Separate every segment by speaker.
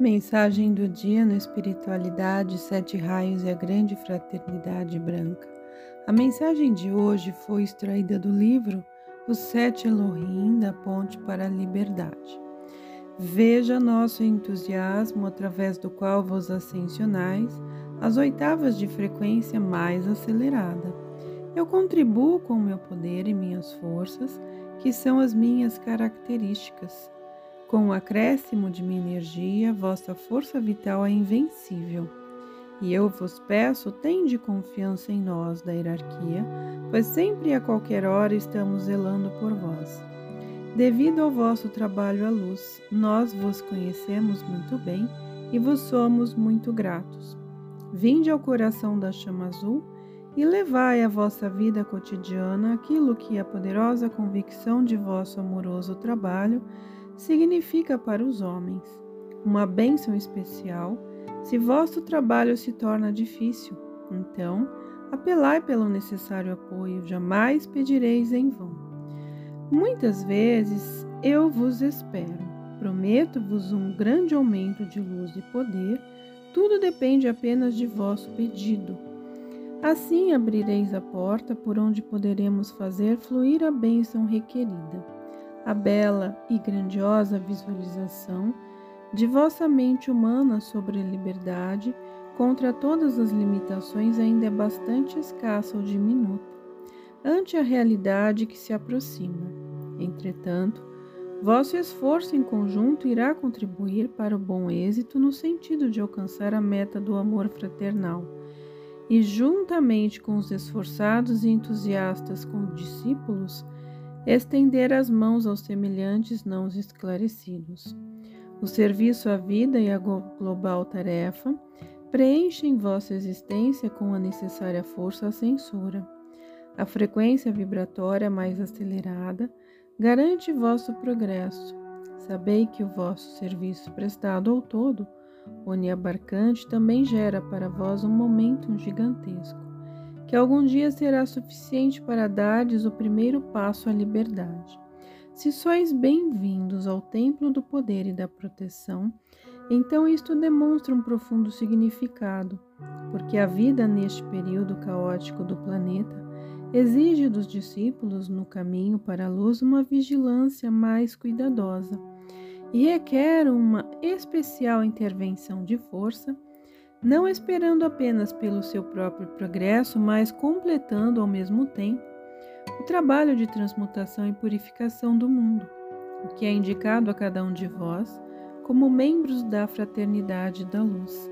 Speaker 1: Mensagem do dia no Espiritualidade, Sete Raios e a Grande Fraternidade Branca. A mensagem de hoje foi extraída do livro Os Sete Elohim da Ponte para a Liberdade. Veja nosso entusiasmo através do qual vos ascensionais às oitavas de frequência mais acelerada. Eu contribuo com meu poder e minhas forças, que são as minhas características com o acréscimo de minha energia, vossa força vital é invencível. E eu vos peço, tende confiança em nós da hierarquia, pois sempre e a qualquer hora estamos zelando por vós. Devido ao vosso trabalho à luz, nós vos conhecemos muito bem e vos somos muito gratos. Vinde ao coração da chama azul e levai à vossa vida cotidiana aquilo que a poderosa convicção de vosso amoroso trabalho significa para os homens uma bênção especial se vosso trabalho se torna difícil. Então, apelai pelo necessário apoio, jamais pedireis em vão. Muitas vezes eu vos espero, prometo-vos um grande aumento de luz e poder, tudo depende apenas de vosso pedido. Assim abrireis a porta por onde poderemos fazer fluir a bênção requerida a bela e grandiosa visualização de vossa mente humana sobre a liberdade contra todas as limitações ainda é bastante escassa ou diminuta ante a realidade que se aproxima. Entretanto, vosso esforço em conjunto irá contribuir para o bom êxito no sentido de alcançar a meta do amor fraternal. E juntamente com os esforçados e entusiastas com discípulos, estender as mãos aos semelhantes não esclarecidos. O serviço à vida e a global tarefa preenchem vossa existência com a necessária força à censura. A frequência vibratória mais acelerada garante vosso progresso. Sabei que o vosso serviço prestado ao todo, oniabarcante, também gera para vós um momento gigantesco que algum dia será suficiente para dardes o primeiro passo à liberdade. Se sois bem-vindos ao templo do poder e da proteção, então isto demonstra um profundo significado, porque a vida neste período caótico do planeta exige dos discípulos no caminho para a luz uma vigilância mais cuidadosa e requer uma especial intervenção de força não esperando apenas pelo seu próprio progresso, mas completando ao mesmo tempo o trabalho de transmutação e purificação do mundo, o que é indicado a cada um de vós como membros da fraternidade da luz.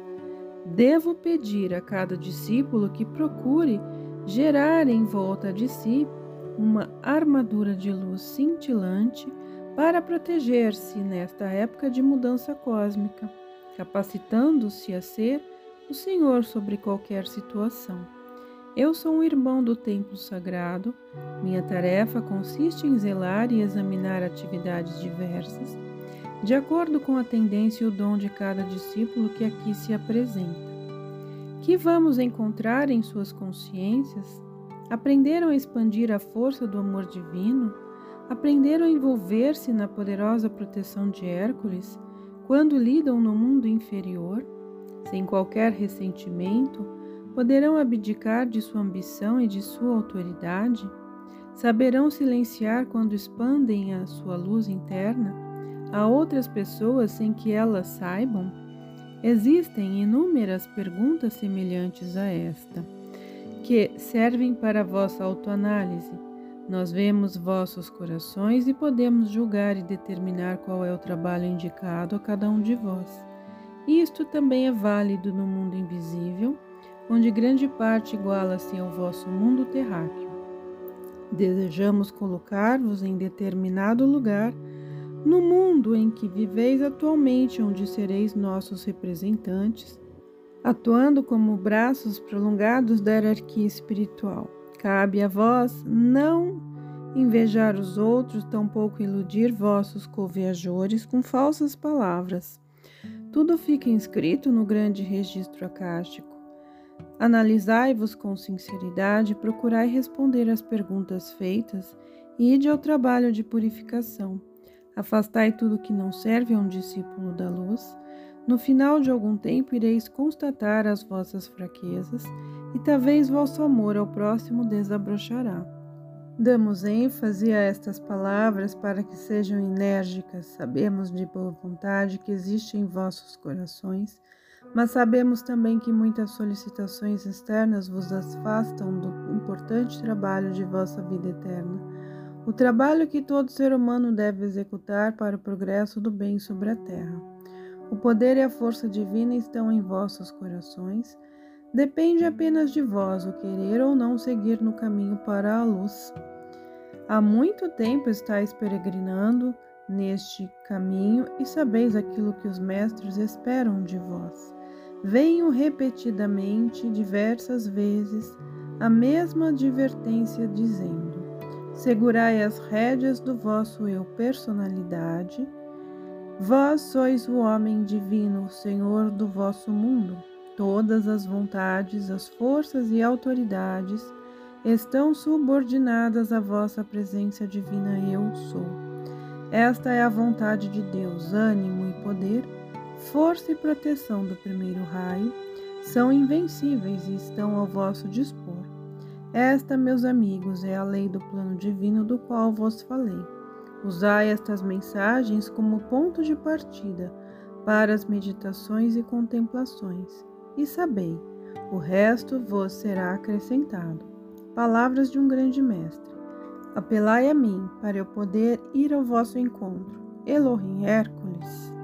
Speaker 1: Devo pedir a cada discípulo que procure gerar em volta de si uma armadura de luz cintilante para proteger-se nesta época de mudança cósmica, capacitando-se a ser o Senhor sobre qualquer situação. Eu sou um irmão do templo sagrado. Minha tarefa consiste em zelar e examinar atividades diversas, de acordo com a tendência e o dom de cada discípulo que aqui se apresenta. Que vamos encontrar em suas consciências? Aprenderam a expandir a força do amor divino? Aprenderam a envolver-se na poderosa proteção de Hércules quando lidam no mundo inferior? Sem qualquer ressentimento, poderão abdicar de sua ambição e de sua autoridade? Saberão silenciar quando expandem a sua luz interna a outras pessoas sem que elas saibam? Existem inúmeras perguntas semelhantes a esta, que servem para vossa autoanálise. Nós vemos vossos corações e podemos julgar e determinar qual é o trabalho indicado a cada um de vós. Isto também é válido no mundo invisível, onde grande parte iguala-se ao vosso mundo terráqueo. Desejamos colocar-vos em determinado lugar no mundo em que viveis atualmente, onde sereis nossos representantes, atuando como braços prolongados da hierarquia espiritual. Cabe a vós não invejar os outros, tampouco iludir vossos co-viajores com falsas palavras tudo fica inscrito no grande registro acástico. Analisai-vos com sinceridade, procurai responder às perguntas feitas e ide ao trabalho de purificação. Afastai tudo que não serve a um discípulo da luz. No final de algum tempo ireis constatar as vossas fraquezas, e talvez vosso amor ao próximo desabrochará. Damos ênfase a estas palavras para que sejam enérgicas. Sabemos de boa vontade que existe em vossos corações, mas sabemos também que muitas solicitações externas vos afastam do importante trabalho de vossa vida eterna. O trabalho que todo ser humano deve executar para o progresso do bem sobre a terra. O poder e a força divina estão em vossos corações. Depende apenas de vós o querer ou não seguir no caminho para a luz. Há muito tempo estáis peregrinando neste caminho e sabeis aquilo que os mestres esperam de vós. Venho repetidamente, diversas vezes, a mesma advertência, dizendo: Segurai as rédeas do vosso eu personalidade Vós sois o homem divino, o Senhor do vosso mundo. Todas as vontades, as forças e autoridades estão subordinadas à vossa presença divina, eu sou. Esta é a vontade de Deus, ânimo e poder, força e proteção do primeiro raio, são invencíveis e estão ao vosso dispor. Esta, meus amigos, é a lei do plano divino do qual vos falei. Usai estas mensagens como ponto de partida para as meditações e contemplações, e sabei, o resto vos será acrescentado. Palavras de um grande mestre. Apelai a mim para eu poder ir ao vosso encontro. Elohim Hércules.